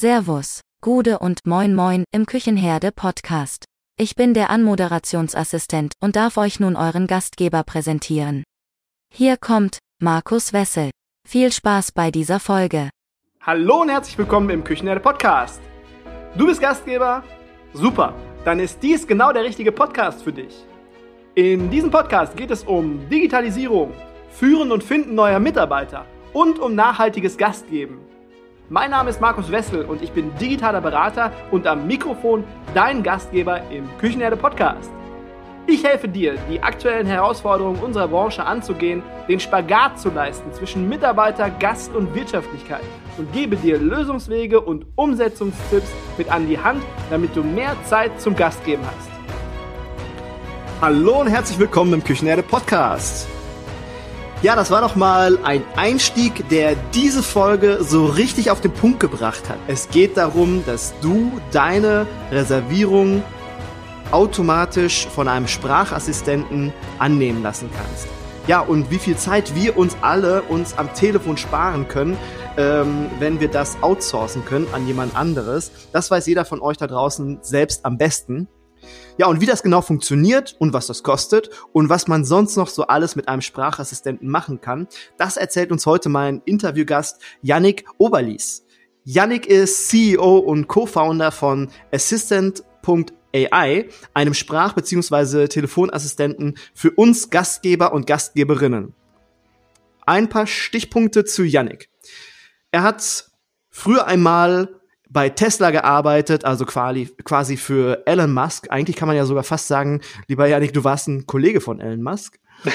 Servus, Gude und Moin Moin im Küchenherde Podcast. Ich bin der Anmoderationsassistent und darf euch nun euren Gastgeber präsentieren. Hier kommt Markus Wessel. Viel Spaß bei dieser Folge. Hallo und herzlich willkommen im Küchenherde Podcast. Du bist Gastgeber? Super, dann ist dies genau der richtige Podcast für dich. In diesem Podcast geht es um Digitalisierung, Führen und Finden neuer Mitarbeiter und um nachhaltiges Gastgeben. Mein Name ist Markus Wessel und ich bin digitaler Berater und am Mikrofon dein Gastgeber im Küchenherde Podcast. Ich helfe dir, die aktuellen Herausforderungen unserer Branche anzugehen, den Spagat zu leisten zwischen Mitarbeiter, Gast und Wirtschaftlichkeit und gebe dir Lösungswege und Umsetzungstipps mit an die Hand, damit du mehr Zeit zum Gastgeben hast. Hallo und herzlich willkommen im Küchenherde Podcast. Ja, das war doch mal ein Einstieg, der diese Folge so richtig auf den Punkt gebracht hat. Es geht darum, dass du deine Reservierung automatisch von einem Sprachassistenten annehmen lassen kannst. Ja, und wie viel Zeit wir uns alle uns am Telefon sparen können, ähm, wenn wir das outsourcen können an jemand anderes. Das weiß jeder von euch da draußen selbst am besten. Ja, und wie das genau funktioniert und was das kostet und was man sonst noch so alles mit einem Sprachassistenten machen kann, das erzählt uns heute mein Interviewgast Yannick Oberlies. Yannick ist CEO und Co-Founder von Assistant.ai, einem Sprach- bzw. Telefonassistenten für uns Gastgeber und Gastgeberinnen. Ein paar Stichpunkte zu Yannick. Er hat früher einmal bei Tesla gearbeitet, also quasi, quasi für Elon Musk. Eigentlich kann man ja sogar fast sagen, lieber Janik, du warst ein Kollege von Elon Musk.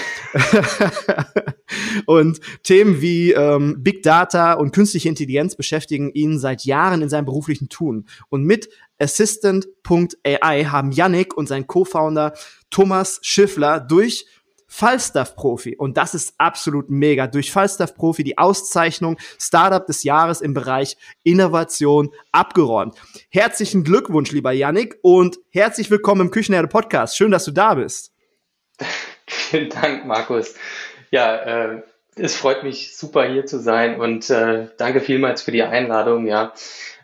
und Themen wie ähm, Big Data und künstliche Intelligenz beschäftigen ihn seit Jahren in seinem beruflichen Tun. Und mit Assistant.ai haben Yannick und sein Co-Founder Thomas Schiffler durch Falstaff-Profi. Und das ist absolut mega. Durch Falstaff-Profi die Auszeichnung Startup des Jahres im Bereich Innovation abgeräumt. Herzlichen Glückwunsch, lieber Yannick, und herzlich willkommen im Küchenherde Podcast. Schön, dass du da bist. Vielen Dank, Markus. Ja, äh, es freut mich super hier zu sein und äh, danke vielmals für die Einladung. Ja,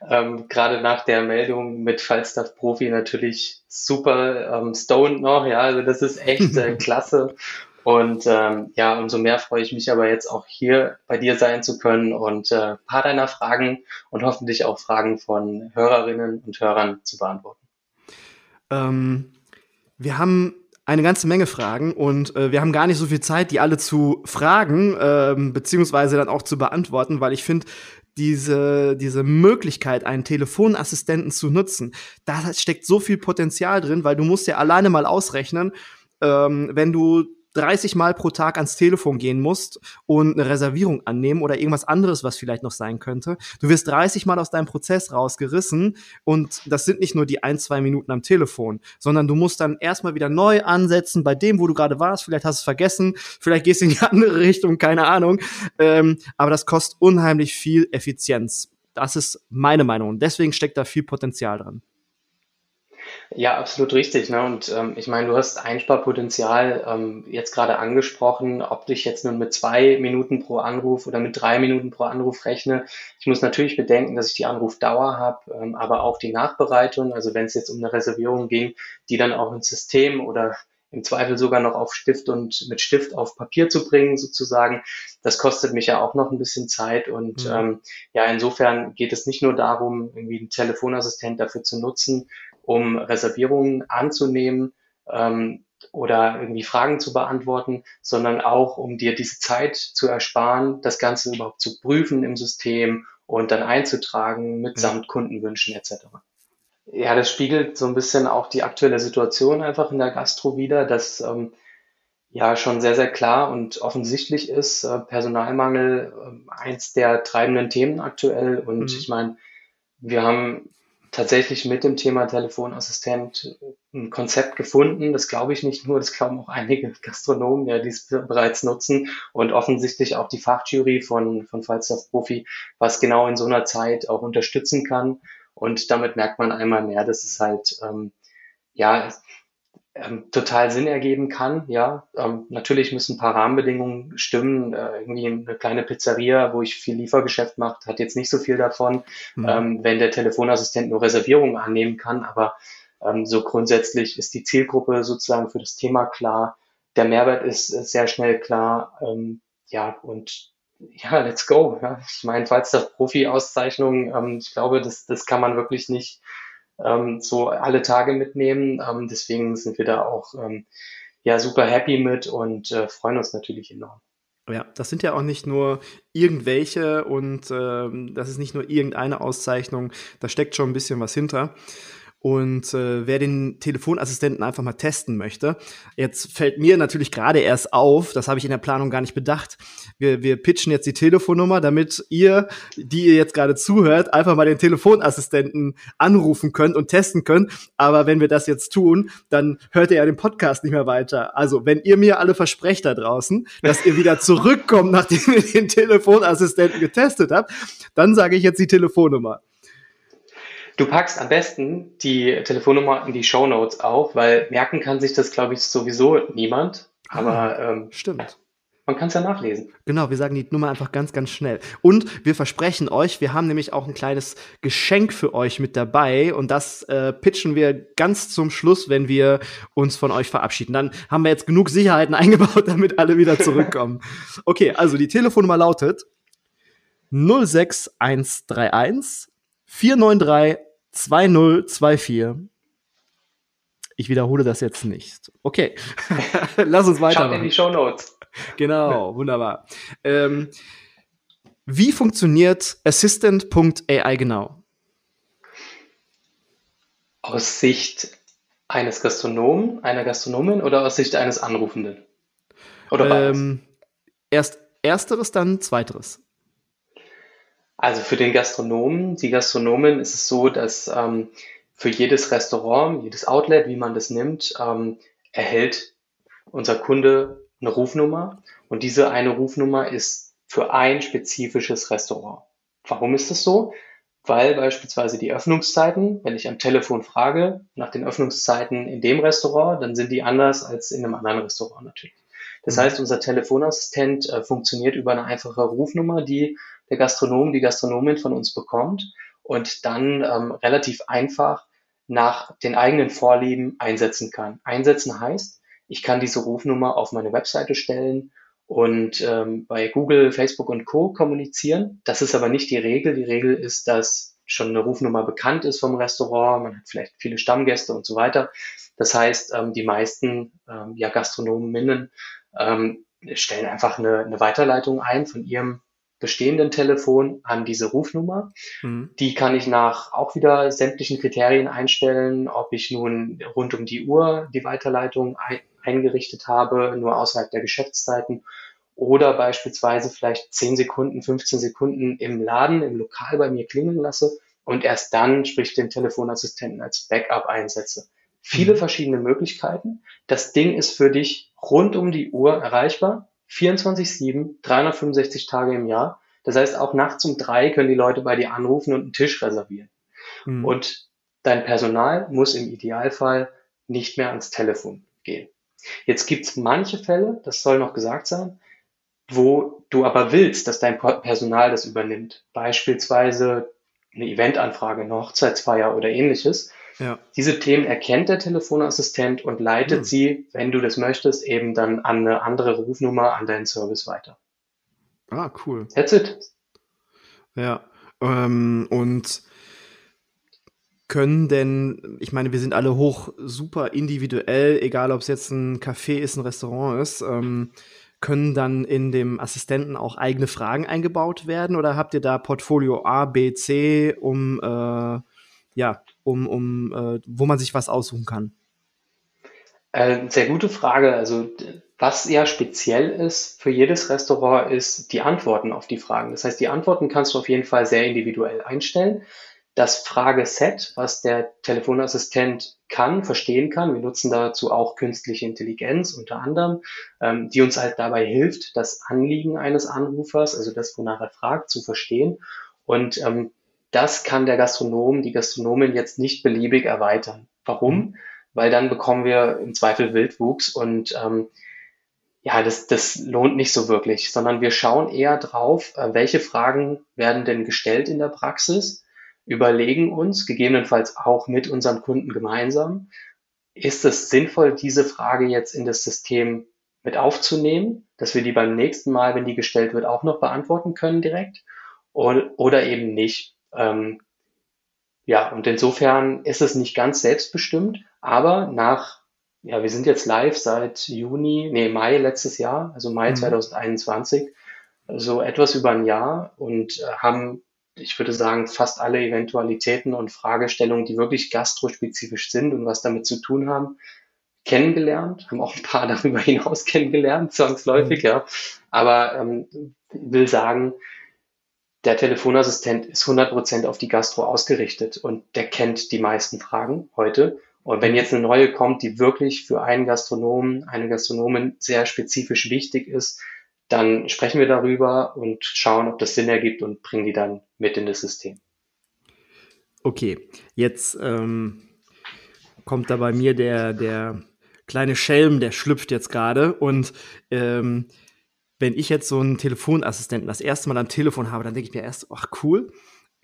ähm, gerade nach der Meldung mit Falstaff Profi natürlich super ähm, stoned noch. Ja, also das ist echt äh, klasse. Und ähm, ja, umso mehr freue ich mich aber jetzt auch hier bei dir sein zu können und äh, paar deiner Fragen und hoffentlich auch Fragen von Hörerinnen und Hörern zu beantworten. Ähm, wir haben eine ganze Menge Fragen und äh, wir haben gar nicht so viel Zeit, die alle zu fragen, ähm, beziehungsweise dann auch zu beantworten, weil ich finde, diese, diese Möglichkeit, einen Telefonassistenten zu nutzen, da steckt so viel Potenzial drin, weil du musst ja alleine mal ausrechnen, ähm, wenn du 30 Mal pro Tag ans Telefon gehen musst und eine Reservierung annehmen oder irgendwas anderes, was vielleicht noch sein könnte. Du wirst 30 Mal aus deinem Prozess rausgerissen und das sind nicht nur die ein, zwei Minuten am Telefon, sondern du musst dann erstmal wieder neu ansetzen bei dem, wo du gerade warst. Vielleicht hast du es vergessen, vielleicht gehst du in die andere Richtung, keine Ahnung. Ähm, aber das kostet unheimlich viel Effizienz. Das ist meine Meinung und deswegen steckt da viel Potenzial dran. Ja, absolut richtig. Ne? Und ähm, ich meine, du hast Einsparpotenzial ähm, jetzt gerade angesprochen, ob ich jetzt nun mit zwei Minuten pro Anruf oder mit drei Minuten pro Anruf rechne. Ich muss natürlich bedenken, dass ich die Anrufdauer habe, ähm, aber auch die Nachbereitung. Also wenn es jetzt um eine Reservierung ging, die dann auch ins System oder im Zweifel sogar noch auf Stift und mit Stift auf Papier zu bringen, sozusagen. Das kostet mich ja auch noch ein bisschen Zeit. Und mhm. ähm, ja, insofern geht es nicht nur darum, irgendwie einen Telefonassistent dafür zu nutzen, um Reservierungen anzunehmen ähm, oder irgendwie Fragen zu beantworten, sondern auch, um dir diese Zeit zu ersparen, das Ganze überhaupt zu prüfen im System und dann einzutragen mitsamt. Kundenwünschen etc. Ja, das spiegelt so ein bisschen auch die aktuelle Situation einfach in der Gastro wieder, dass ähm, ja schon sehr, sehr klar und offensichtlich ist, äh, Personalmangel äh, eins der treibenden Themen aktuell. Und mhm. ich meine, wir haben tatsächlich mit dem Thema Telefonassistent ein Konzept gefunden. Das glaube ich nicht nur, das glauben auch einige Gastronomen, ja, die es bereits nutzen und offensichtlich auch die Fachjury von, von Falstaff Profi, was genau in so einer Zeit auch unterstützen kann. Und damit merkt man einmal mehr, dass es halt, ähm, ja, ähm, total Sinn ergeben kann. Ja, ähm, natürlich müssen ein paar Rahmenbedingungen stimmen. Äh, irgendwie eine kleine Pizzeria, wo ich viel Liefergeschäft mache, hat jetzt nicht so viel davon, mhm. ähm, wenn der Telefonassistent nur Reservierungen annehmen kann. Aber ähm, so grundsätzlich ist die Zielgruppe sozusagen für das Thema klar. Der Mehrwert ist sehr schnell klar. Ähm, ja, und ja, let's go. Ja. Ich meine, falls das Profi-Auszeichnung, ähm, ich glaube, das, das kann man wirklich nicht ähm, so alle Tage mitnehmen. Ähm, deswegen sind wir da auch ähm, ja super happy mit und äh, freuen uns natürlich enorm. Ja, das sind ja auch nicht nur irgendwelche und äh, das ist nicht nur irgendeine Auszeichnung, da steckt schon ein bisschen was hinter. Und äh, wer den Telefonassistenten einfach mal testen möchte, jetzt fällt mir natürlich gerade erst auf, das habe ich in der Planung gar nicht bedacht. Wir, wir pitchen jetzt die Telefonnummer, damit ihr, die ihr jetzt gerade zuhört, einfach mal den Telefonassistenten anrufen könnt und testen könnt. Aber wenn wir das jetzt tun, dann hört ihr ja den Podcast nicht mehr weiter. Also, wenn ihr mir alle versprecht da draußen, dass ihr wieder zurückkommt, nachdem ihr den Telefonassistenten getestet habt, dann sage ich jetzt die Telefonnummer. Du packst am besten die Telefonnummer in die Show Notes auf, weil merken kann sich das, glaube ich, sowieso niemand. Aber ah, ähm, stimmt. Man kann es ja nachlesen. Genau, wir sagen die Nummer einfach ganz, ganz schnell. Und wir versprechen euch, wir haben nämlich auch ein kleines Geschenk für euch mit dabei. Und das äh, pitchen wir ganz zum Schluss, wenn wir uns von euch verabschieden. Dann haben wir jetzt genug Sicherheiten eingebaut, damit alle wieder zurückkommen. okay, also die Telefonnummer lautet 06131 493 2024. Ich wiederhole das jetzt nicht. Okay, lass uns weiter. Schaut in die Show Notes. Genau, wunderbar. Ähm, wie funktioniert Assistant.ai genau? Aus Sicht eines Gastronomen, einer Gastronomin oder aus Sicht eines Anrufenden? Oder ähm, erst ersteres, dann zweiteres. Also für den Gastronomen, die Gastronomen ist es so, dass ähm, für jedes Restaurant, jedes Outlet, wie man das nimmt, ähm, erhält unser Kunde eine Rufnummer und diese eine Rufnummer ist für ein spezifisches Restaurant. Warum ist das so? Weil beispielsweise die Öffnungszeiten, wenn ich am Telefon frage nach den Öffnungszeiten in dem Restaurant, dann sind die anders als in einem anderen Restaurant natürlich. Das mhm. heißt, unser Telefonassistent äh, funktioniert über eine einfache Rufnummer, die der Gastronom, die Gastronomin von uns bekommt und dann ähm, relativ einfach nach den eigenen Vorlieben einsetzen kann. Einsetzen heißt, ich kann diese Rufnummer auf meine Webseite stellen und ähm, bei Google, Facebook und Co. kommunizieren. Das ist aber nicht die Regel. Die Regel ist, dass schon eine Rufnummer bekannt ist vom Restaurant, man hat vielleicht viele Stammgäste und so weiter. Das heißt, ähm, die meisten ähm, ja, Gastronominnen ähm, stellen einfach eine, eine Weiterleitung ein von ihrem bestehenden Telefon an diese Rufnummer. Mhm. Die kann ich nach auch wieder sämtlichen Kriterien einstellen, ob ich nun rund um die Uhr die Weiterleitung ein, eingerichtet habe, nur außerhalb der Geschäftszeiten oder beispielsweise vielleicht 10 Sekunden, 15 Sekunden im Laden, im Lokal bei mir klingeln lasse und erst dann, sprich den Telefonassistenten als Backup einsetze. Viele mhm. verschiedene Möglichkeiten. Das Ding ist für dich rund um die Uhr erreichbar. 24-7, 365 Tage im Jahr. Das heißt, auch nachts um drei können die Leute bei dir anrufen und einen Tisch reservieren. Mhm. Und dein Personal muss im Idealfall nicht mehr ans Telefon gehen. Jetzt gibt's manche Fälle, das soll noch gesagt sein, wo du aber willst, dass dein Personal das übernimmt. Beispielsweise eine Eventanfrage, eine Hochzeitsfeier oder ähnliches. Ja. Diese Themen erkennt der Telefonassistent und leitet mhm. sie, wenn du das möchtest, eben dann an eine andere Rufnummer an deinen Service weiter. Ah, cool. That's it. Ja. Ähm, und können denn, ich meine, wir sind alle hoch super individuell, egal ob es jetzt ein Café ist, ein Restaurant ist, ähm, können dann in dem Assistenten auch eigene Fragen eingebaut werden oder habt ihr da Portfolio A, B, C, um äh, ja, um, um äh, wo man sich was aussuchen kann? Äh, sehr gute Frage. Also was ja speziell ist für jedes Restaurant ist die Antworten auf die Fragen. Das heißt, die Antworten kannst du auf jeden Fall sehr individuell einstellen. Das Frageset, was der Telefonassistent kann, verstehen kann, wir nutzen dazu auch künstliche Intelligenz unter anderem, ähm, die uns halt dabei hilft, das Anliegen eines Anrufers, also das, wonach er fragt, zu verstehen. Und ähm, das kann der Gastronom, die Gastronomin jetzt nicht beliebig erweitern. Warum? weil dann bekommen wir im Zweifel Wildwuchs und ähm, ja, das, das lohnt nicht so wirklich, sondern wir schauen eher drauf, äh, welche Fragen werden denn gestellt in der Praxis, überlegen uns, gegebenenfalls auch mit unseren Kunden gemeinsam, ist es sinnvoll, diese Frage jetzt in das System mit aufzunehmen, dass wir die beim nächsten Mal, wenn die gestellt wird, auch noch beantworten können direkt oder eben nicht. Ähm, ja, und insofern ist es nicht ganz selbstbestimmt, aber nach, ja, wir sind jetzt live seit Juni, nee, Mai letztes Jahr, also Mai mhm. 2021, so etwas über ein Jahr und äh, haben, ich würde sagen, fast alle Eventualitäten und Fragestellungen, die wirklich gastrospezifisch sind und was damit zu tun haben, kennengelernt, haben auch ein paar darüber hinaus kennengelernt, zwangsläufig, mhm. ja. Aber ähm, will sagen, der Telefonassistent ist 100% auf die Gastro ausgerichtet und der kennt die meisten Fragen heute. Und wenn jetzt eine neue kommt, die wirklich für einen Gastronomen, eine Gastronomin sehr spezifisch wichtig ist, dann sprechen wir darüber und schauen, ob das Sinn ergibt und bringen die dann mit in das System. Okay, jetzt ähm, kommt da bei mir der, der kleine Schelm, der schlüpft jetzt gerade und ähm, wenn ich jetzt so einen Telefonassistenten das erste Mal am Telefon habe, dann denke ich mir erst, ach cool,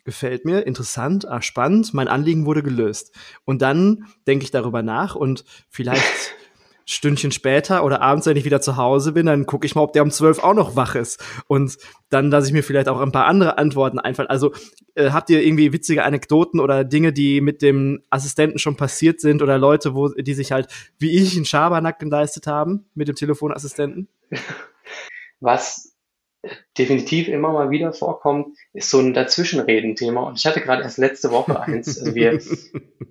gefällt mir, interessant, ah, spannend, mein Anliegen wurde gelöst. Und dann denke ich darüber nach und vielleicht Stündchen später oder abends, wenn ich wieder zu Hause bin, dann gucke ich mal, ob der um zwölf auch noch wach ist. Und dann lasse ich mir vielleicht auch ein paar andere Antworten einfallen. Also äh, habt ihr irgendwie witzige Anekdoten oder Dinge, die mit dem Assistenten schon passiert sind oder Leute, wo die sich halt wie ich einen Schabernack geleistet haben mit dem Telefonassistenten? Was definitiv immer mal wieder vorkommt, ist so ein Dazwischenreden-Thema. Und ich hatte gerade erst letzte Woche eins. Also wir,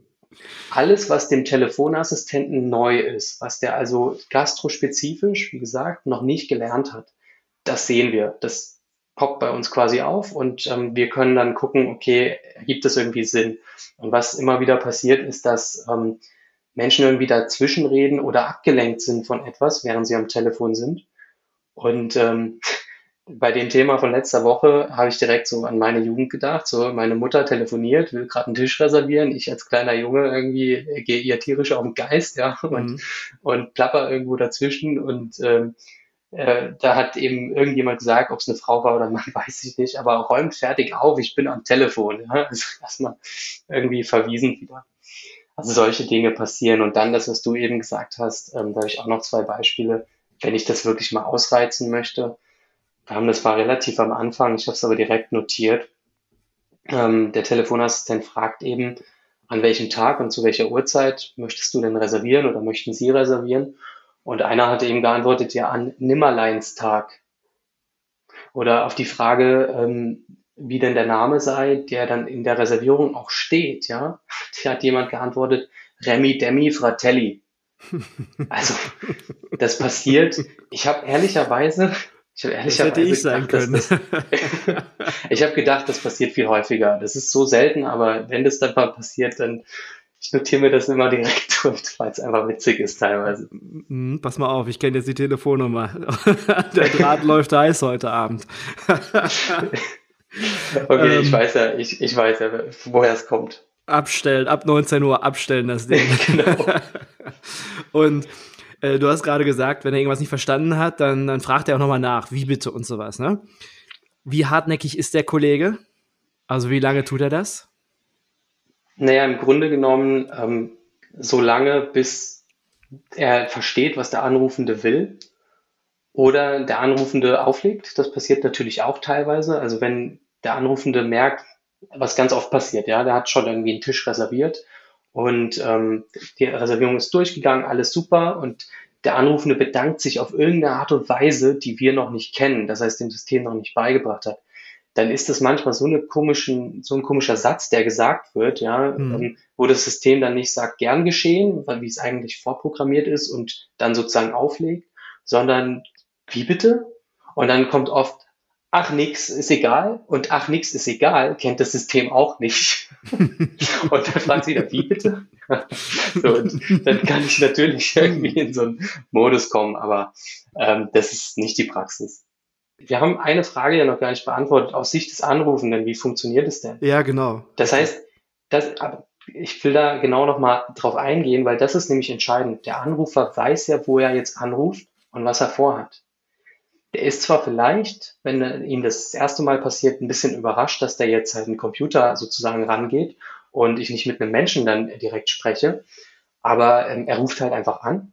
alles, was dem Telefonassistenten neu ist, was der also gastrospezifisch, wie gesagt, noch nicht gelernt hat, das sehen wir. Das poppt bei uns quasi auf und ähm, wir können dann gucken, okay, gibt es irgendwie Sinn? Und was immer wieder passiert, ist, dass ähm, Menschen irgendwie dazwischenreden oder abgelenkt sind von etwas, während sie am Telefon sind. Und ähm, bei dem Thema von letzter Woche habe ich direkt so an meine Jugend gedacht. So, meine Mutter telefoniert, will gerade einen Tisch reservieren. Ich als kleiner Junge irgendwie äh, gehe ihr tierisch auf den Geist, ja, und, mhm. und plapper irgendwo dazwischen. Und ähm, äh, da hat eben irgendjemand gesagt, ob es eine Frau war oder ein Mann, weiß ich nicht, aber räumt fertig auf, ich bin am Telefon. Ja? Also erstmal irgendwie verwiesen wieder. Also solche Dinge passieren. Und dann das, was du eben gesagt hast, ähm, da habe ich auch noch zwei Beispiele wenn ich das wirklich mal ausreizen möchte. Wir haben das war relativ am Anfang, ich habe es aber direkt notiert. Ähm, der Telefonassistent fragt eben, an welchem Tag und zu welcher Uhrzeit möchtest du denn reservieren oder möchten Sie reservieren? Und einer hatte eben geantwortet, ja, an Nimmerleinstag. Oder auf die Frage, ähm, wie denn der Name sei, der dann in der Reservierung auch steht, ja. Hat jemand geantwortet, Remi Demi Fratelli. Also, das passiert. Ich habe ehrlicherweise, ich habe ehrlicherweise ich sein gedacht, können. Das, ich habe gedacht, das passiert viel häufiger. Das ist so selten, aber wenn das dann mal passiert, dann ich notiere mir das immer direkt weil es einfach witzig ist teilweise. Mhm, pass mal auf, ich kenne jetzt die Telefonnummer. Der Draht läuft heiß heute Abend. okay, ähm, ich weiß ja, ich, ich weiß ja, woher es kommt. Abstellen, ab 19 Uhr abstellen das Ding. genau. Und äh, du hast gerade gesagt, wenn er irgendwas nicht verstanden hat, dann, dann fragt er auch nochmal nach, wie bitte und sowas, ne? Wie hartnäckig ist der Kollege? Also wie lange tut er das? Naja, im Grunde genommen ähm, so lange, bis er versteht, was der Anrufende will oder der Anrufende auflegt. Das passiert natürlich auch teilweise. Also wenn der Anrufende merkt, was ganz oft passiert, ja, der hat schon irgendwie einen Tisch reserviert und ähm, die Reservierung ist durchgegangen, alles super und der Anrufende bedankt sich auf irgendeine Art und Weise, die wir noch nicht kennen, das heißt dem System noch nicht beigebracht hat, dann ist das manchmal so, eine komischen, so ein komischer Satz, der gesagt wird, ja, mhm. ähm, wo das System dann nicht sagt, gern geschehen, weil wie es eigentlich vorprogrammiert ist und dann sozusagen auflegt, sondern wie bitte? Und dann kommt oft, ach nix ist egal und ach nix ist egal kennt das System auch nicht. und dann fragt sie wieder, wie bitte? so, und dann kann ich natürlich irgendwie in so einen Modus kommen, aber ähm, das ist nicht die Praxis. Wir haben eine Frage ja noch gar nicht beantwortet. Aus Sicht des Anrufenden, wie funktioniert es denn? Ja, genau. Das heißt, das, ich will da genau nochmal drauf eingehen, weil das ist nämlich entscheidend. Der Anrufer weiß ja, wo er jetzt anruft und was er vorhat. Der ist zwar vielleicht, wenn ihm das, erste Mal passiert, ein bisschen überrascht, dass der jetzt halt einen Computer sozusagen rangeht und ich nicht mit einem Menschen dann direkt spreche, aber ähm, er ruft halt einfach an.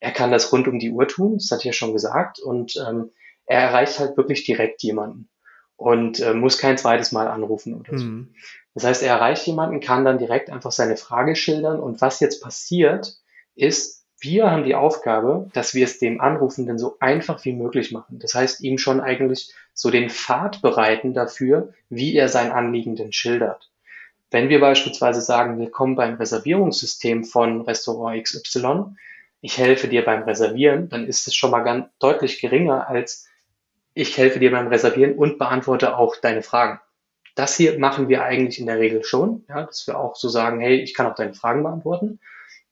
Er kann das rund um die Uhr tun, das hat er ja schon gesagt, und ähm, er erreicht halt wirklich direkt jemanden und äh, muss kein zweites Mal anrufen oder so. Mhm. Das heißt, er erreicht jemanden, kann dann direkt einfach seine Frage schildern und was jetzt passiert, ist, wir haben die Aufgabe, dass wir es dem Anrufenden so einfach wie möglich machen. Das heißt, ihm schon eigentlich so den Pfad bereiten dafür, wie er sein Anliegen denn schildert. Wenn wir beispielsweise sagen, wir kommen beim Reservierungssystem von Restaurant XY, ich helfe dir beim Reservieren, dann ist es schon mal ganz deutlich geringer als ich helfe dir beim Reservieren und beantworte auch deine Fragen. Das hier machen wir eigentlich in der Regel schon, ja, dass wir auch so sagen, hey, ich kann auch deine Fragen beantworten,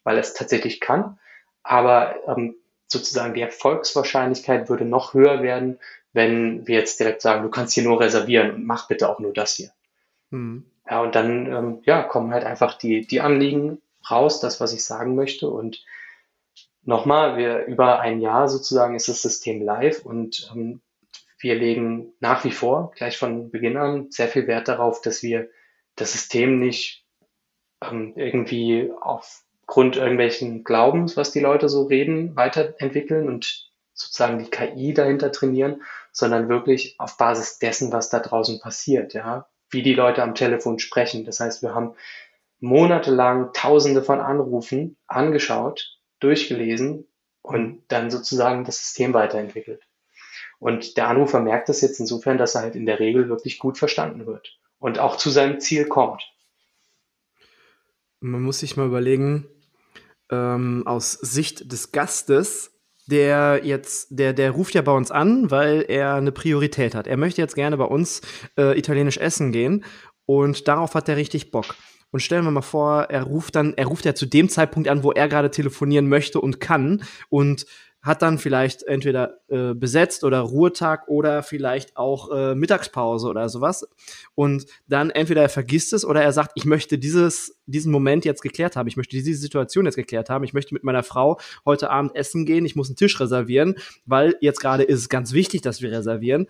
weil es tatsächlich kann. Aber ähm, sozusagen die Erfolgswahrscheinlichkeit würde noch höher werden, wenn wir jetzt direkt sagen, du kannst hier nur reservieren und mach bitte auch nur das hier. Mhm. Ja, und dann ähm, ja, kommen halt einfach die, die Anliegen raus, das, was ich sagen möchte. Und nochmal, wir über ein Jahr sozusagen ist das System live und ähm, wir legen nach wie vor, gleich von Beginn an, sehr viel Wert darauf, dass wir das System nicht ähm, irgendwie aufgrund irgendwelchen Glaubens, was die Leute so reden, weiterentwickeln und sozusagen die KI dahinter trainieren, sondern wirklich auf Basis dessen, was da draußen passiert, ja, wie die Leute am Telefon sprechen. Das heißt, wir haben monatelang Tausende von Anrufen angeschaut, durchgelesen und dann sozusagen das System weiterentwickelt. Und der Anrufer merkt das jetzt insofern, dass er halt in der Regel wirklich gut verstanden wird und auch zu seinem Ziel kommt. Man muss sich mal überlegen, ähm, aus Sicht des Gastes, der jetzt, der, der ruft ja bei uns an, weil er eine Priorität hat. Er möchte jetzt gerne bei uns äh, italienisch essen gehen und darauf hat er richtig Bock. Und stellen wir mal vor, er ruft dann, er ruft ja zu dem Zeitpunkt an, wo er gerade telefonieren möchte und kann und hat dann vielleicht entweder äh, besetzt oder Ruhetag oder vielleicht auch äh, Mittagspause oder sowas. Und dann entweder er vergisst es oder er sagt, ich möchte dieses, diesen Moment jetzt geklärt haben, ich möchte diese Situation jetzt geklärt haben, ich möchte mit meiner Frau heute Abend essen gehen, ich muss einen Tisch reservieren, weil jetzt gerade ist es ganz wichtig, dass wir reservieren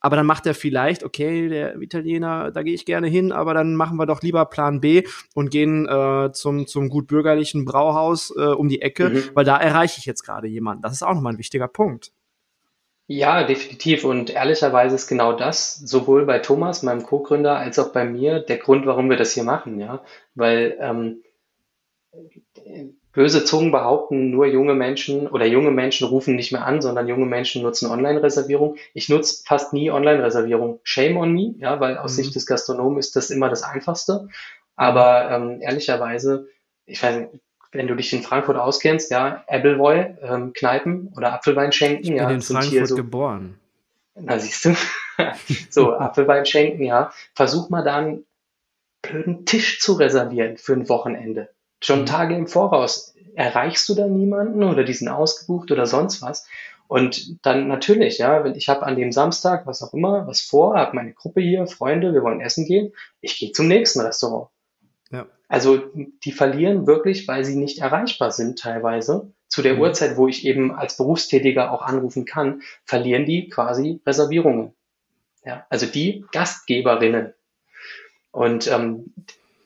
aber dann macht er vielleicht, okay, der Italiener, da gehe ich gerne hin, aber dann machen wir doch lieber Plan B und gehen äh, zum, zum gut bürgerlichen Brauhaus äh, um die Ecke, mhm. weil da erreiche ich jetzt gerade jemanden. Das ist auch nochmal ein wichtiger Punkt. Ja, definitiv. Und ehrlicherweise ist genau das, sowohl bei Thomas, meinem Co-Gründer, als auch bei mir, der Grund, warum wir das hier machen, ja. Weil ähm, böse Zungen behaupten, nur junge Menschen oder junge Menschen rufen nicht mehr an, sondern junge Menschen nutzen Online-Reservierung. Ich nutze fast nie Online-Reservierung. Shame on me, ja, weil aus mhm. Sicht des Gastronomen ist das immer das Einfachste. Aber ähm, ehrlicherweise, ich weiß nicht, wenn du dich in Frankfurt auskennst, ja, Appleboy, ähm, Kneipen oder Apfelwein schenken, ich bin ja, in Frankfurt so, geboren. Na siehst du, so Apfelwein schenken, ja, versuch mal da einen blöden Tisch zu reservieren für ein Wochenende schon. Tage im Voraus erreichst du da niemanden oder die sind ausgebucht oder sonst was. Und dann natürlich, ja, wenn ich habe an dem Samstag, was auch immer, was vor, habe meine Gruppe hier, Freunde, wir wollen essen gehen, ich gehe zum nächsten Restaurant. Ja. Also die verlieren wirklich, weil sie nicht erreichbar sind teilweise. Zu der mhm. Uhrzeit, wo ich eben als Berufstätiger auch anrufen kann, verlieren die quasi Reservierungen. Ja, also die Gastgeberinnen. Und ähm,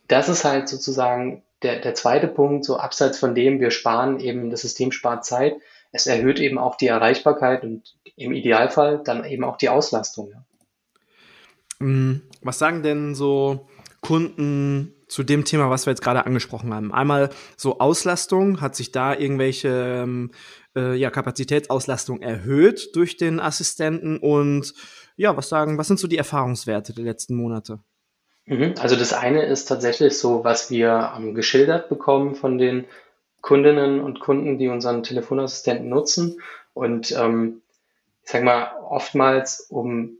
das ist halt sozusagen der, der zweite Punkt, so abseits von dem, wir sparen eben, das System spart Zeit, es erhöht eben auch die Erreichbarkeit und im Idealfall dann eben auch die Auslastung. Ja. Mm, was sagen denn so Kunden zu dem Thema, was wir jetzt gerade angesprochen haben? Einmal so Auslastung, hat sich da irgendwelche ähm, äh, ja, Kapazitätsauslastung erhöht durch den Assistenten und ja, was sagen, was sind so die Erfahrungswerte der letzten Monate? Mhm. Also das eine ist tatsächlich so, was wir ähm, geschildert bekommen von den Kundinnen und Kunden, die unseren Telefonassistenten nutzen. Und ähm, ich sage mal, oftmals, um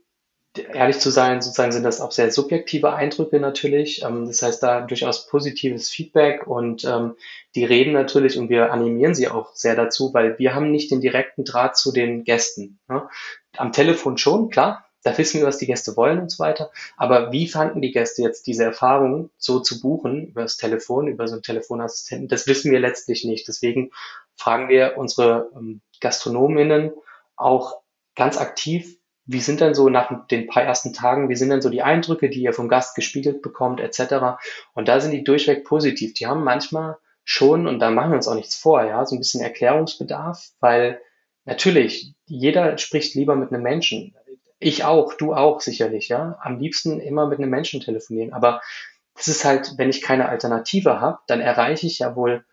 ehrlich zu sein, sozusagen sind das auch sehr subjektive Eindrücke natürlich. Ähm, das heißt, da durchaus positives Feedback und ähm, die reden natürlich und wir animieren sie auch sehr dazu, weil wir haben nicht den direkten Draht zu den Gästen. Ne? Am Telefon schon, klar, da wissen wir, was die Gäste wollen und so weiter. Aber wie fanden die Gäste jetzt diese Erfahrung, so zu buchen, über das Telefon, über so einen Telefonassistenten? Das wissen wir letztlich nicht. Deswegen fragen wir unsere ähm, Gastronominnen auch ganz aktiv, wie sind denn so nach den paar ersten Tagen, wie sind denn so die Eindrücke, die ihr vom Gast gespiegelt bekommt, etc. Und da sind die durchweg positiv. Die haben manchmal schon, und da machen wir uns auch nichts vor, ja, so ein bisschen Erklärungsbedarf, weil natürlich, jeder spricht lieber mit einem Menschen. Ich auch, du auch sicherlich, ja. Am liebsten immer mit einem Menschen telefonieren. Aber das ist halt, wenn ich keine Alternative habe, dann erreiche ich ja wohl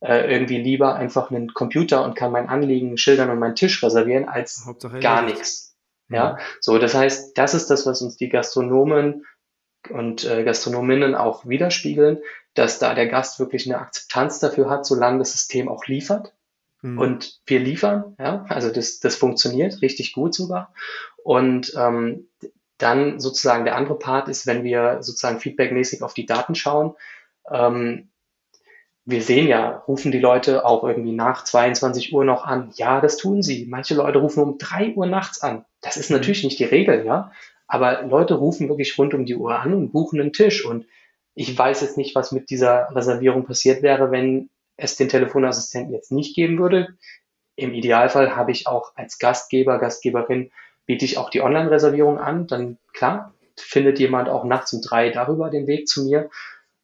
äh, irgendwie lieber einfach einen Computer und kann mein Anliegen schildern und meinen Tisch reservieren, als Hauptsache gar nichts. Ja, mhm. so, das heißt, das ist das, was uns die Gastronomen und äh, Gastronominnen auch widerspiegeln, dass da der Gast wirklich eine Akzeptanz dafür hat, solange das System auch liefert. Mhm. Und wir liefern, ja, also das, das funktioniert richtig gut sogar. Und ähm, dann sozusagen der andere Part ist, wenn wir sozusagen feedbackmäßig auf die Daten schauen, ähm, wir sehen ja, rufen die Leute auch irgendwie nach 22 Uhr noch an. Ja, das tun sie. Manche Leute rufen um 3 Uhr nachts an. Das ist mhm. natürlich nicht die Regel, ja. Aber Leute rufen wirklich rund um die Uhr an und buchen einen Tisch. Und ich weiß jetzt nicht, was mit dieser Reservierung passiert wäre, wenn es den Telefonassistenten jetzt nicht geben würde. Im Idealfall habe ich auch als Gastgeber, Gastgeberin, biete ich auch die Online-Reservierung an. Dann klar, findet jemand auch nachts um drei darüber den Weg zu mir,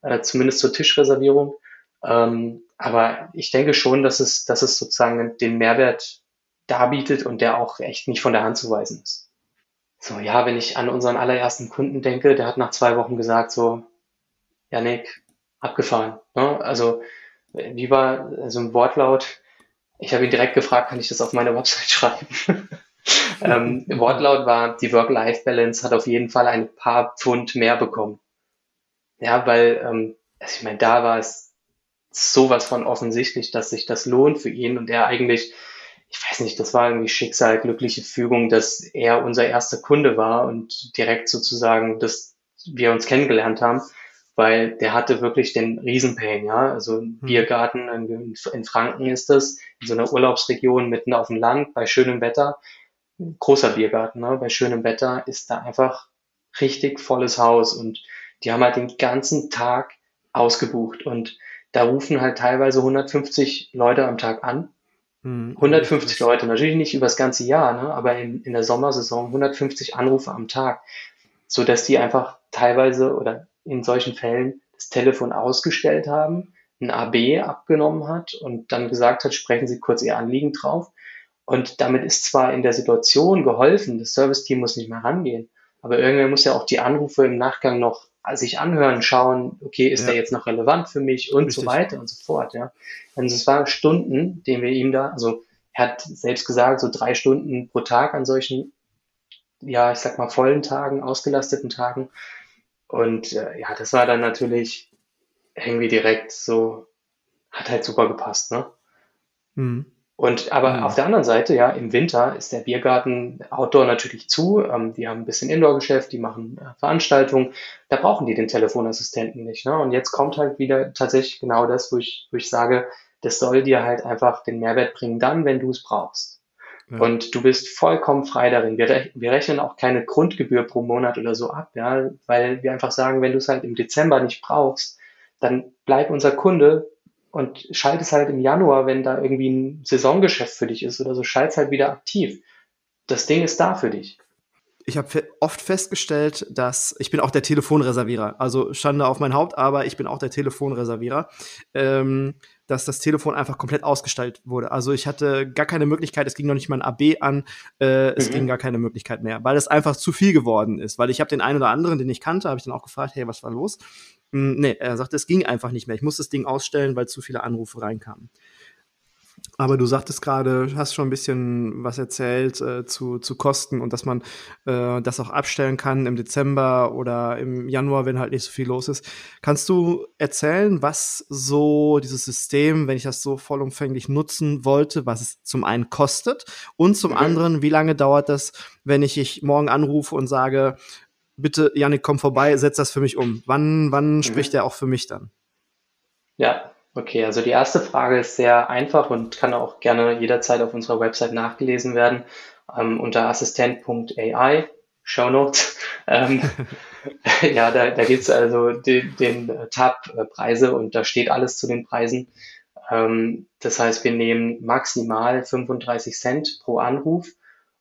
äh, zumindest zur Tischreservierung. Ähm, aber ich denke schon, dass es, dass es sozusagen den Mehrwert darbietet und der auch echt nicht von der Hand zu weisen ist. So, ja, wenn ich an unseren allerersten Kunden denke, der hat nach zwei Wochen gesagt, so, Janik, abgefahren. Ne? Also, wie war so ein Wortlaut? Ich habe ihn direkt gefragt, kann ich das auf meine Website schreiben? Ähm, Wortlaut war, die Work-Life-Balance hat auf jeden Fall ein paar Pfund mehr bekommen. Ja, weil, ähm, also ich meine, da war es sowas von offensichtlich, dass sich das lohnt für ihn und er eigentlich ich weiß nicht, das war irgendwie Schicksal, glückliche Fügung, dass er unser erster Kunde war und direkt sozusagen, dass wir uns kennengelernt haben, weil der hatte wirklich den Riesenpain, ja. Also ein hm. Biergarten in, in Franken ist das, in so einer Urlaubsregion mitten auf dem Land bei schönem Wetter. Großer Biergarten, ne? bei schönem Wetter ist da einfach richtig volles Haus und die haben halt den ganzen Tag ausgebucht und da rufen halt teilweise 150 Leute am Tag an 150 hm, Leute, natürlich nicht über das ganze Jahr, ne, aber in, in der Sommersaison 150 Anrufe am Tag, so dass die einfach teilweise oder in solchen Fällen das Telefon ausgestellt haben, ein AB abgenommen hat und dann gesagt hat, sprechen Sie kurz Ihr Anliegen drauf. Und damit ist zwar in der Situation geholfen, das Serviceteam muss nicht mehr rangehen, aber irgendwer muss ja auch die Anrufe im Nachgang noch sich anhören, schauen, okay, ist ja. der jetzt noch relevant für mich und Richtig. so weiter und so fort, ja. Also es waren Stunden, den wir ihm da, also er hat selbst gesagt, so drei Stunden pro Tag an solchen, ja, ich sag mal, vollen Tagen, ausgelasteten Tagen. Und äh, ja, das war dann natürlich irgendwie direkt so, hat halt super gepasst, ne? Mhm. Und aber mhm. auf der anderen Seite, ja, im Winter ist der Biergarten Outdoor natürlich zu. Ähm, die haben ein bisschen Indoor-Geschäft, die machen äh, Veranstaltungen. Da brauchen die den Telefonassistenten nicht. Ne? Und jetzt kommt halt wieder tatsächlich genau das, wo ich, wo ich sage, das soll dir halt einfach den Mehrwert bringen, dann, wenn du es brauchst. Ja. Und du bist vollkommen frei darin. Wir, rech wir rechnen auch keine Grundgebühr pro Monat oder so ab, ja, weil wir einfach sagen, wenn du es halt im Dezember nicht brauchst, dann bleib unser Kunde, und schalt es halt im Januar, wenn da irgendwie ein Saisongeschäft für dich ist oder so, schalt es halt wieder aktiv. Das Ding ist da für dich. Ich habe oft festgestellt, dass ich bin auch der Telefonreservierer. Also Schande auf mein Haupt, aber ich bin auch der Telefonreservierer. Ähm, dass das Telefon einfach komplett ausgestaltet wurde. Also ich hatte gar keine Möglichkeit, es ging noch nicht mal ein AB an, äh, es mhm. ging gar keine Möglichkeit mehr, weil es einfach zu viel geworden ist. Weil ich habe den einen oder anderen, den ich kannte, habe ich dann auch gefragt, hey, was war los? Hm, nee, er sagte, es ging einfach nicht mehr. Ich musste das Ding ausstellen, weil zu viele Anrufe reinkamen. Aber du sagtest gerade, hast schon ein bisschen was erzählt äh, zu, zu Kosten und dass man äh, das auch abstellen kann im Dezember oder im Januar, wenn halt nicht so viel los ist. Kannst du erzählen, was so dieses System, wenn ich das so vollumfänglich nutzen wollte, was es zum einen kostet und zum mhm. anderen, wie lange dauert das, wenn ich, ich morgen anrufe und sage, bitte, Janik, komm vorbei, setz das für mich um. Wann, wann mhm. spricht er auch für mich dann? Ja, okay. Also die erste Frage ist sehr einfach und kann auch gerne jederzeit auf unserer Website nachgelesen werden ähm, unter assistent.ai. Show Notes. Ähm, ja, da, da gibt es also den, den Tab äh, Preise und da steht alles zu den Preisen. Ähm, das heißt, wir nehmen maximal 35 Cent pro Anruf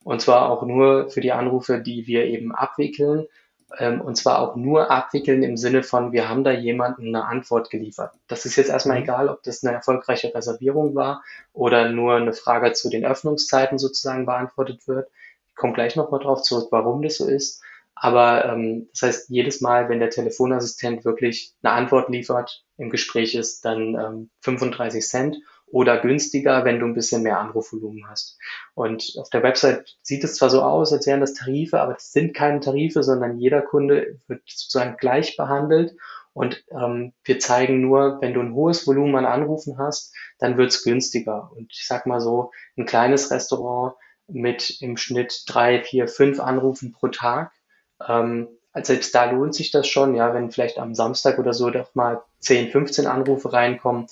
und zwar auch nur für die Anrufe, die wir eben abwickeln. Ähm, und zwar auch nur abwickeln im Sinne von, wir haben da jemanden eine Antwort geliefert. Das ist jetzt erstmal mhm. egal, ob das eine erfolgreiche Reservierung war oder nur eine Frage zu den Öffnungszeiten sozusagen beantwortet wird. Ich komme gleich nochmal drauf zurück, warum das so ist. Aber ähm, das heißt, jedes Mal, wenn der Telefonassistent wirklich eine Antwort liefert, im Gespräch ist, dann ähm, 35 Cent oder günstiger, wenn du ein bisschen mehr Anrufvolumen hast. Und auf der Website sieht es zwar so aus, als wären das Tarife, aber es sind keine Tarife, sondern jeder Kunde wird sozusagen gleich behandelt. Und ähm, wir zeigen nur, wenn du ein hohes Volumen an Anrufen hast, dann wird es günstiger. Und ich sag mal so, ein kleines Restaurant mit im Schnitt drei, vier, fünf Anrufen pro Tag, ähm, selbst da lohnt sich das schon, ja, wenn vielleicht am Samstag oder so doch mal 10, 15 Anrufe reinkommen,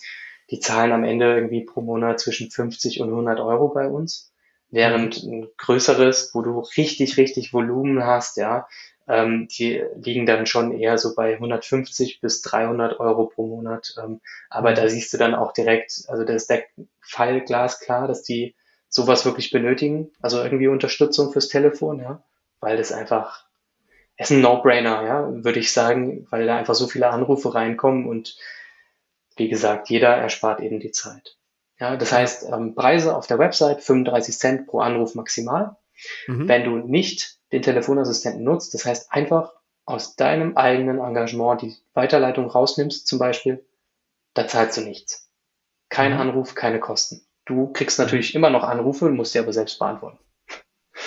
die zahlen am Ende irgendwie pro Monat zwischen 50 und 100 Euro bei uns. Während mhm. ein größeres, wo du richtig, richtig Volumen hast, ja, ähm, die liegen dann schon eher so bei 150 bis 300 Euro pro Monat. Ähm, aber da mhm. siehst du dann auch direkt, also da ist der Fall glasklar, dass die sowas wirklich benötigen. Also irgendwie Unterstützung fürs Telefon, ja, weil das einfach, ist ein No-Brainer, ja, würde ich sagen, weil da einfach so viele Anrufe reinkommen und wie gesagt, jeder erspart eben die Zeit. Ja, das heißt, ähm, Preise auf der Website 35 Cent pro Anruf maximal. Mhm. Wenn du nicht den Telefonassistenten nutzt, das heißt einfach aus deinem eigenen Engagement die Weiterleitung rausnimmst, zum Beispiel, da zahlst du nichts. Kein mhm. Anruf, keine Kosten. Du kriegst natürlich immer noch Anrufe, musst sie aber selbst beantworten.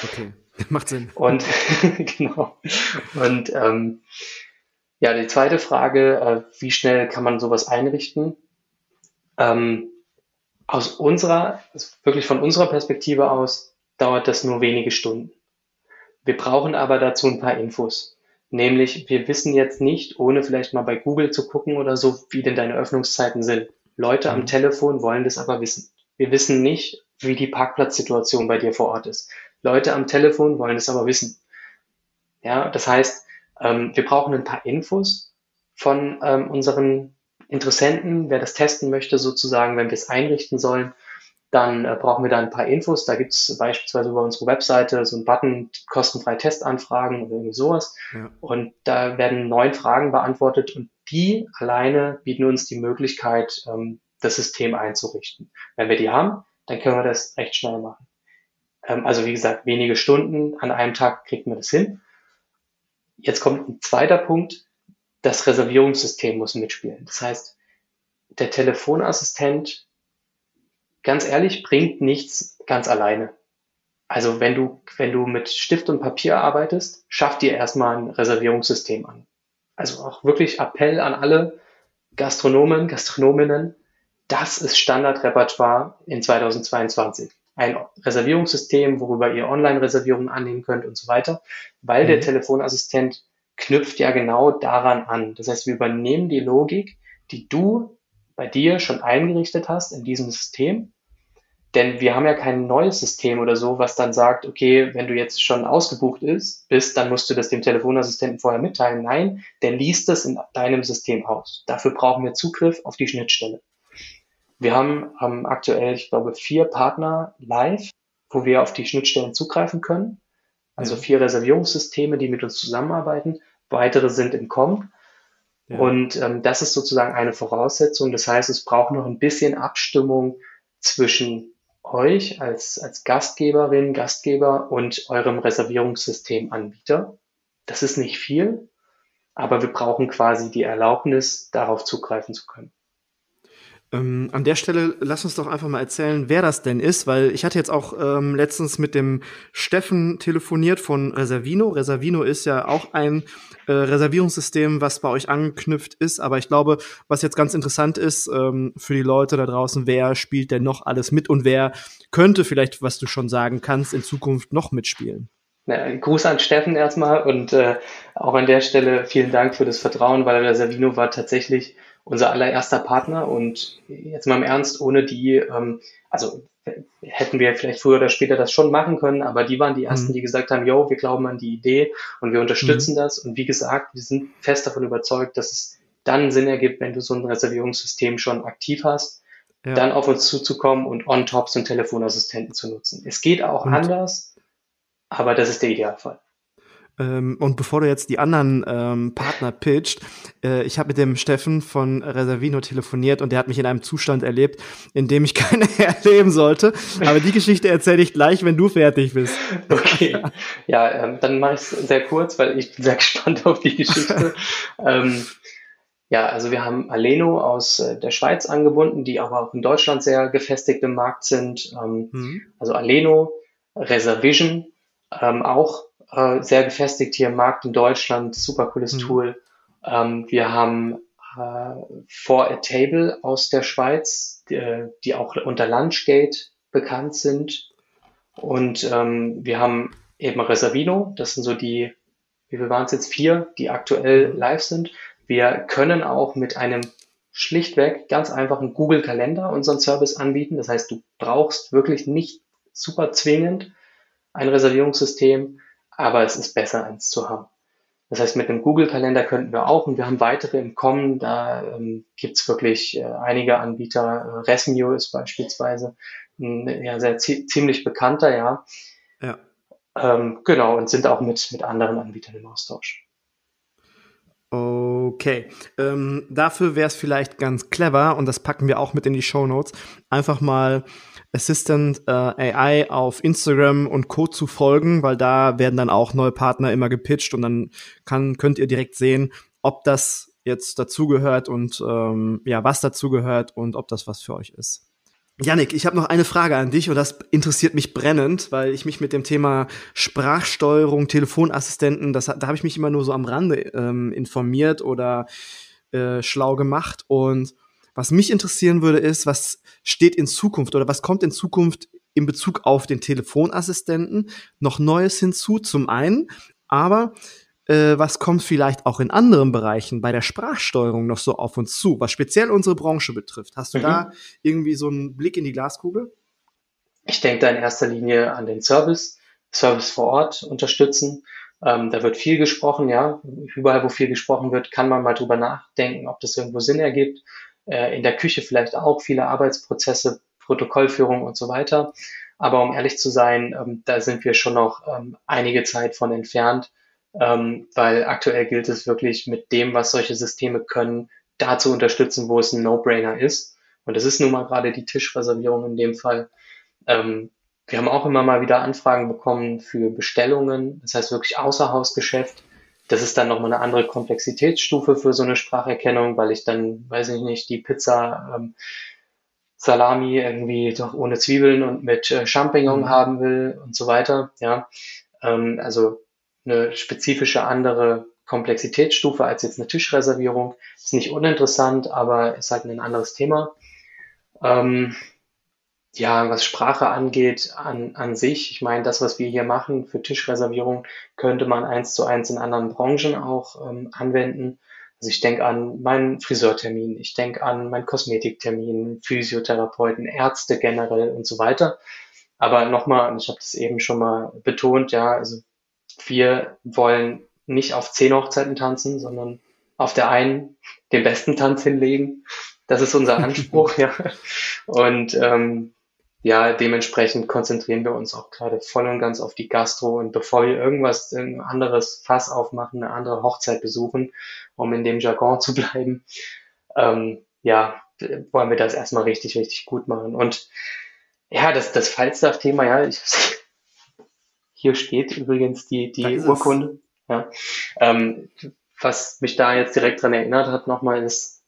Okay, macht Sinn. Und genau. Und ähm, ja, die zweite Frage, äh, wie schnell kann man sowas einrichten? Ähm, aus unserer, wirklich von unserer Perspektive aus, dauert das nur wenige Stunden. Wir brauchen aber dazu ein paar Infos. Nämlich, wir wissen jetzt nicht, ohne vielleicht mal bei Google zu gucken oder so, wie denn deine Öffnungszeiten sind. Leute am mhm. Telefon wollen das aber wissen. Wir wissen nicht, wie die Parkplatzsituation bei dir vor Ort ist. Leute am Telefon wollen es aber wissen. Ja, das heißt, ähm, wir brauchen ein paar Infos von ähm, unseren Interessenten, wer das testen möchte, sozusagen, wenn wir es einrichten sollen, dann äh, brauchen wir da ein paar Infos. Da gibt es beispielsweise über unsere Webseite so einen Button, kostenfrei Testanfragen oder irgendwie sowas. Ja. Und da werden neun Fragen beantwortet und die alleine bieten uns die Möglichkeit, ähm, das System einzurichten. Wenn wir die haben, dann können wir das recht schnell machen. Ähm, also wie gesagt, wenige Stunden an einem Tag kriegt man das hin. Jetzt kommt ein zweiter Punkt. Das Reservierungssystem muss mitspielen. Das heißt, der Telefonassistent, ganz ehrlich, bringt nichts ganz alleine. Also wenn du, wenn du mit Stift und Papier arbeitest, schaff dir erstmal ein Reservierungssystem an. Also auch wirklich Appell an alle Gastronomen, Gastronominnen. Das ist Standardrepertoire in 2022 ein Reservierungssystem, worüber ihr Online-Reservierungen annehmen könnt und so weiter, weil mhm. der Telefonassistent knüpft ja genau daran an. Das heißt, wir übernehmen die Logik, die du bei dir schon eingerichtet hast in diesem System. Denn wir haben ja kein neues System oder so, was dann sagt, okay, wenn du jetzt schon ausgebucht ist, bist, dann musst du das dem Telefonassistenten vorher mitteilen. Nein, der liest das in deinem System aus. Dafür brauchen wir Zugriff auf die Schnittstelle. Wir haben, haben aktuell, ich glaube, vier Partner live, wo wir auf die Schnittstellen zugreifen können. Also ja. vier Reservierungssysteme, die mit uns zusammenarbeiten. Weitere sind im Kommen. Ja. Und ähm, das ist sozusagen eine Voraussetzung. Das heißt, es braucht noch ein bisschen Abstimmung zwischen euch als, als Gastgeberin, Gastgeber und eurem Reservierungssystemanbieter. Das ist nicht viel, aber wir brauchen quasi die Erlaubnis, darauf zugreifen zu können. Ähm, an der Stelle lass uns doch einfach mal erzählen, wer das denn ist, weil ich hatte jetzt auch ähm, letztens mit dem Steffen telefoniert von Reservino. Reservino ist ja auch ein äh, Reservierungssystem, was bei euch angeknüpft ist, aber ich glaube, was jetzt ganz interessant ist ähm, für die Leute da draußen, wer spielt denn noch alles mit und wer könnte vielleicht, was du schon sagen kannst, in Zukunft noch mitspielen? Na, Gruß an Steffen erstmal und äh, auch an der Stelle vielen Dank für das Vertrauen, weil der Savino war tatsächlich unser allererster Partner und jetzt mal im Ernst, ohne die, ähm, also hätten wir vielleicht früher oder später das schon machen können, aber die waren die ersten, mhm. die gesagt haben, yo, wir glauben an die Idee und wir unterstützen mhm. das und wie gesagt, wir sind fest davon überzeugt, dass es dann Sinn ergibt, wenn du so ein Reservierungssystem schon aktiv hast, ja. dann auf uns zuzukommen und on top so einen Telefonassistenten zu nutzen. Es geht auch und? anders, aber das ist der Idealfall. Ähm, und bevor du jetzt die anderen ähm, Partner pitcht, äh, ich habe mit dem Steffen von Reservino telefoniert und der hat mich in einem Zustand erlebt, in dem ich keine erleben sollte. Aber die Geschichte erzähle ich gleich, wenn du fertig bist. Okay. Ja, ähm, dann mache ich es sehr kurz, weil ich bin sehr gespannt auf die Geschichte. ähm, ja, also wir haben Aleno aus äh, der Schweiz angebunden, die aber auch in Deutschland sehr gefestigt im Markt sind. Ähm, mhm. Also Aleno, Reservision, ähm, auch äh, sehr gefestigt hier im Markt in Deutschland, super cooles mhm. Tool. Ähm, wir haben äh, For a Table aus der Schweiz, die, äh, die auch unter Lunchgate bekannt sind. Und ähm, wir haben eben Reservino, das sind so die, wie viel waren es jetzt, vier, die aktuell mhm. live sind. Wir können auch mit einem schlichtweg ganz einfachen Google Kalender unseren Service anbieten. Das heißt, du brauchst wirklich nicht super zwingend ein Reservierungssystem, aber es ist besser, eins zu haben. Das heißt, mit einem Google-Kalender könnten wir auch und wir haben weitere im Kommen. Da ähm, gibt wirklich äh, einige Anbieter. Äh, Resmio ist beispielsweise ein ja, sehr ziemlich bekannter, ja. Ja. Ähm, genau, und sind auch mit, mit anderen Anbietern im Austausch. Okay, ähm, dafür wäre es vielleicht ganz clever, und das packen wir auch mit in die Show Notes, einfach mal Assistant äh, AI auf Instagram und Co. zu folgen, weil da werden dann auch neue Partner immer gepitcht und dann kann, könnt ihr direkt sehen, ob das jetzt dazugehört und ähm, ja, was dazugehört und ob das was für euch ist. Janik, ich habe noch eine Frage an dich und das interessiert mich brennend, weil ich mich mit dem Thema Sprachsteuerung, Telefonassistenten, das, da habe ich mich immer nur so am Rande ähm, informiert oder äh, schlau gemacht. Und was mich interessieren würde, ist, was steht in Zukunft oder was kommt in Zukunft in Bezug auf den Telefonassistenten? Noch Neues hinzu, zum einen, aber äh, was kommt vielleicht auch in anderen Bereichen bei der Sprachsteuerung noch so auf uns zu, was speziell unsere Branche betrifft? Hast du mhm. da irgendwie so einen Blick in die Glaskugel? Ich denke da in erster Linie an den Service, Service vor Ort unterstützen. Ähm, da wird viel gesprochen, ja. Überall, wo viel gesprochen wird, kann man mal drüber nachdenken, ob das irgendwo Sinn ergibt äh, in der Küche vielleicht auch viele Arbeitsprozesse, Protokollführung und so weiter. Aber um ehrlich zu sein, ähm, da sind wir schon noch ähm, einige Zeit von entfernt, ähm, weil aktuell gilt es wirklich mit dem, was solche Systeme können, da zu unterstützen, wo es ein No-Brainer ist. Und das ist nun mal gerade die Tischreservierung in dem Fall. Ähm, wir haben auch immer mal wieder Anfragen bekommen für Bestellungen, das heißt wirklich Außerhausgeschäft. Das ist dann nochmal eine andere Komplexitätsstufe für so eine Spracherkennung, weil ich dann, weiß ich nicht, die Pizza ähm, Salami irgendwie doch ohne Zwiebeln und mit äh, Champignon mhm. haben will und so weiter. Ja, ähm, also eine spezifische andere Komplexitätsstufe als jetzt eine Tischreservierung. Ist nicht uninteressant, aber ist halt ein anderes Thema. Ähm, ja, was Sprache angeht, an, an sich, ich meine, das, was wir hier machen für Tischreservierung, könnte man eins zu eins in anderen Branchen auch ähm, anwenden. Also ich denke an meinen Friseurtermin, ich denke an meinen Kosmetiktermin, Physiotherapeuten, Ärzte generell und so weiter. Aber nochmal, ich habe das eben schon mal betont, ja, also wir wollen nicht auf zehn Hochzeiten tanzen, sondern auf der einen den besten Tanz hinlegen. Das ist unser Anspruch, ja. Und ähm, ja, dementsprechend konzentrieren wir uns auch gerade voll und ganz auf die Gastro und bevor wir irgendwas, ein anderes Fass aufmachen, eine andere Hochzeit besuchen, um in dem Jargon zu bleiben, ähm, ja, wollen wir das erstmal richtig, richtig gut machen. Und ja, das, das Falstaff-Thema, ja, ich, hier steht übrigens die, die Urkunde. Ja. Ähm, was mich da jetzt direkt dran erinnert hat nochmal ist,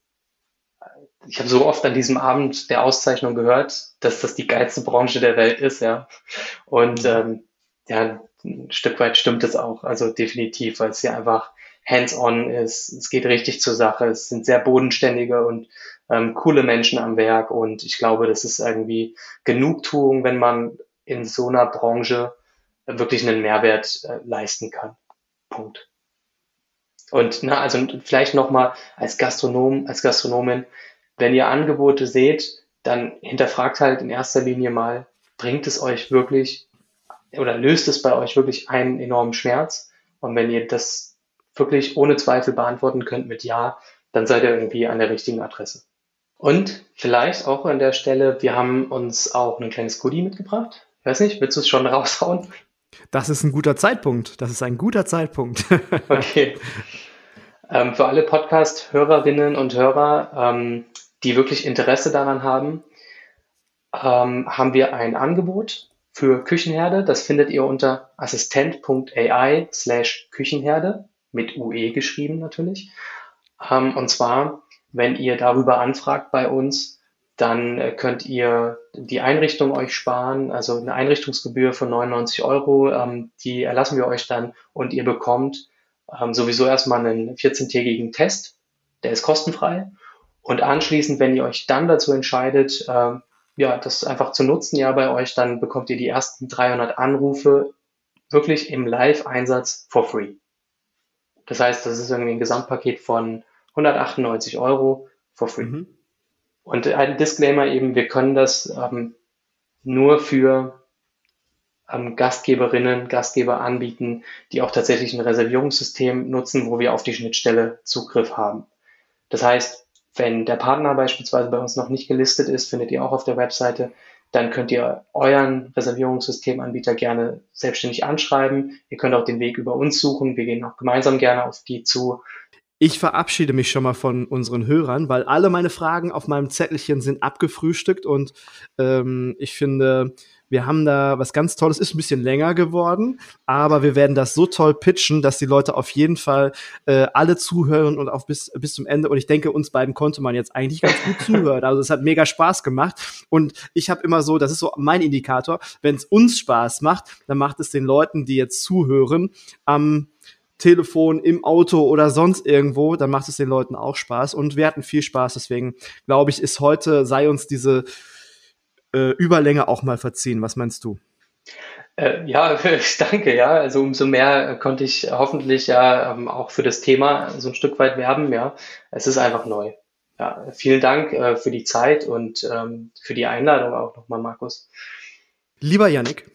ich habe so oft an diesem Abend der Auszeichnung gehört, dass das die geilste Branche der Welt ist, ja. Und mhm. ähm, ja, ein Stück weit stimmt es auch, also definitiv, weil es hier einfach hands-on ist. Es geht richtig zur Sache. Es sind sehr bodenständige und ähm, coole Menschen am Werk und ich glaube, das ist irgendwie Genugtuung, wenn man in so einer Branche wirklich einen Mehrwert äh, leisten kann. Punkt. Und na, also vielleicht nochmal als Gastronom, als Gastronomin, wenn ihr Angebote seht, dann hinterfragt halt in erster Linie mal, bringt es euch wirklich oder löst es bei euch wirklich einen enormen Schmerz? Und wenn ihr das wirklich ohne Zweifel beantworten könnt mit Ja, dann seid ihr irgendwie an der richtigen Adresse. Und vielleicht auch an der Stelle, wir haben uns auch ein kleines Goodie mitgebracht. Ich weiß nicht, willst du es schon raushauen? Das ist ein guter Zeitpunkt. Das ist ein guter Zeitpunkt. okay. Ähm, für alle Podcast-Hörerinnen und Hörer, ähm, die wirklich Interesse daran haben, ähm, haben wir ein Angebot für Küchenherde. Das findet ihr unter assistent.ai slash Küchenherde mit UE geschrieben natürlich. Ähm, und zwar, wenn ihr darüber anfragt bei uns, dann äh, könnt ihr die Einrichtung euch sparen, also eine Einrichtungsgebühr von 99 Euro, ähm, die erlassen wir euch dann und ihr bekommt ähm, sowieso erstmal einen 14-tägigen Test, der ist kostenfrei. Und anschließend, wenn ihr euch dann dazu entscheidet, äh, ja, das einfach zu nutzen ja bei euch, dann bekommt ihr die ersten 300 Anrufe wirklich im Live-Einsatz for free. Das heißt, das ist irgendwie ein Gesamtpaket von 198 Euro for free. Mhm. Und ein Disclaimer eben, wir können das ähm, nur für ähm, Gastgeberinnen, Gastgeber anbieten, die auch tatsächlich ein Reservierungssystem nutzen, wo wir auf die Schnittstelle Zugriff haben. Das heißt, wenn der Partner beispielsweise bei uns noch nicht gelistet ist, findet ihr auch auf der Webseite, dann könnt ihr euren Reservierungssystemanbieter gerne selbstständig anschreiben. Ihr könnt auch den Weg über uns suchen. Wir gehen auch gemeinsam gerne auf die zu. Ich verabschiede mich schon mal von unseren Hörern, weil alle meine Fragen auf meinem Zettelchen sind abgefrühstückt und ähm, ich finde, wir haben da was ganz Tolles, ist ein bisschen länger geworden, aber wir werden das so toll pitchen, dass die Leute auf jeden Fall äh, alle zuhören und auch bis, bis zum Ende. Und ich denke, uns beiden konnte man jetzt eigentlich ganz gut zuhören. Also es hat mega Spaß gemacht. Und ich habe immer so, das ist so mein Indikator, wenn es uns Spaß macht, dann macht es den Leuten, die jetzt zuhören, am Telefon, im Auto oder sonst irgendwo, dann macht es den Leuten auch Spaß. Und wir hatten viel Spaß. Deswegen glaube ich, ist heute, sei uns diese äh, Überlänge auch mal verziehen. Was meinst du? Äh, ja, danke, ja. Also umso mehr konnte ich hoffentlich ja ähm, auch für das Thema so ein Stück weit werben, ja. Es ist einfach neu. Ja, vielen Dank äh, für die Zeit und ähm, für die Einladung auch nochmal, Markus. Lieber Yannick,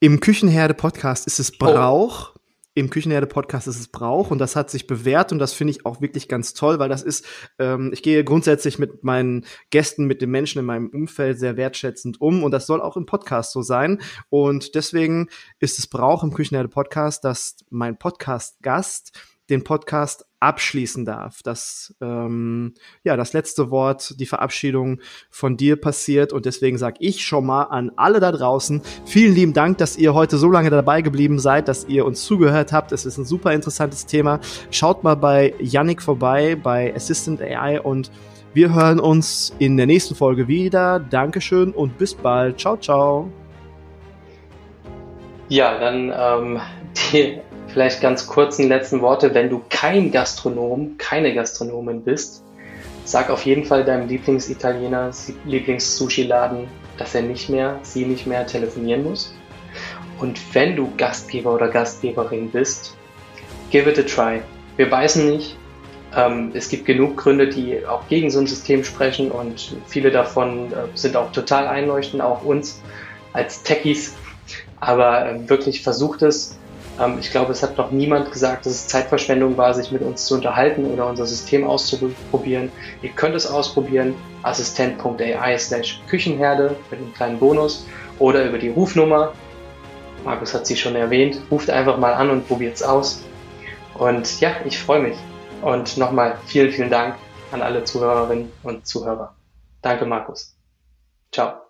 im Küchenherde-Podcast ist es Brauch, oh im Küchenherde-Podcast ist es Brauch und das hat sich bewährt und das finde ich auch wirklich ganz toll, weil das ist, ähm, ich gehe grundsätzlich mit meinen Gästen, mit den Menschen in meinem Umfeld sehr wertschätzend um und das soll auch im Podcast so sein und deswegen ist es Brauch im Küchenherde-Podcast, dass mein Podcast-Gast den Podcast abschließen darf, dass ähm, ja das letzte Wort, die Verabschiedung von dir passiert und deswegen sage ich schon mal an alle da draußen vielen lieben Dank, dass ihr heute so lange dabei geblieben seid, dass ihr uns zugehört habt. Es ist ein super interessantes Thema. Schaut mal bei Yannick vorbei bei Assistant AI und wir hören uns in der nächsten Folge wieder. Dankeschön und bis bald. Ciao, ciao. Ja, dann ähm, die vielleicht ganz kurzen letzten Worte. Wenn du kein Gastronom, keine Gastronomin bist, sag auf jeden Fall deinem Lieblingsitaliener, Lieblings-Sushi-Laden, dass er nicht mehr, sie nicht mehr telefonieren muss. Und wenn du Gastgeber oder Gastgeberin bist, give it a try. Wir beißen nicht. Ähm, es gibt genug Gründe, die auch gegen so ein System sprechen und viele davon äh, sind auch total einleuchtend, auch uns als Techies. Aber äh, wirklich versucht es, ähm, ich glaube, es hat noch niemand gesagt, dass es Zeitverschwendung war, sich mit uns zu unterhalten oder unser System auszuprobieren. Ihr könnt es ausprobieren, assistent.ai slash Küchenherde mit einem kleinen Bonus oder über die Rufnummer. Markus hat sie schon erwähnt. Ruft einfach mal an und probiert es aus. Und ja, ich freue mich. Und nochmal vielen, vielen Dank an alle Zuhörerinnen und Zuhörer. Danke, Markus. Ciao.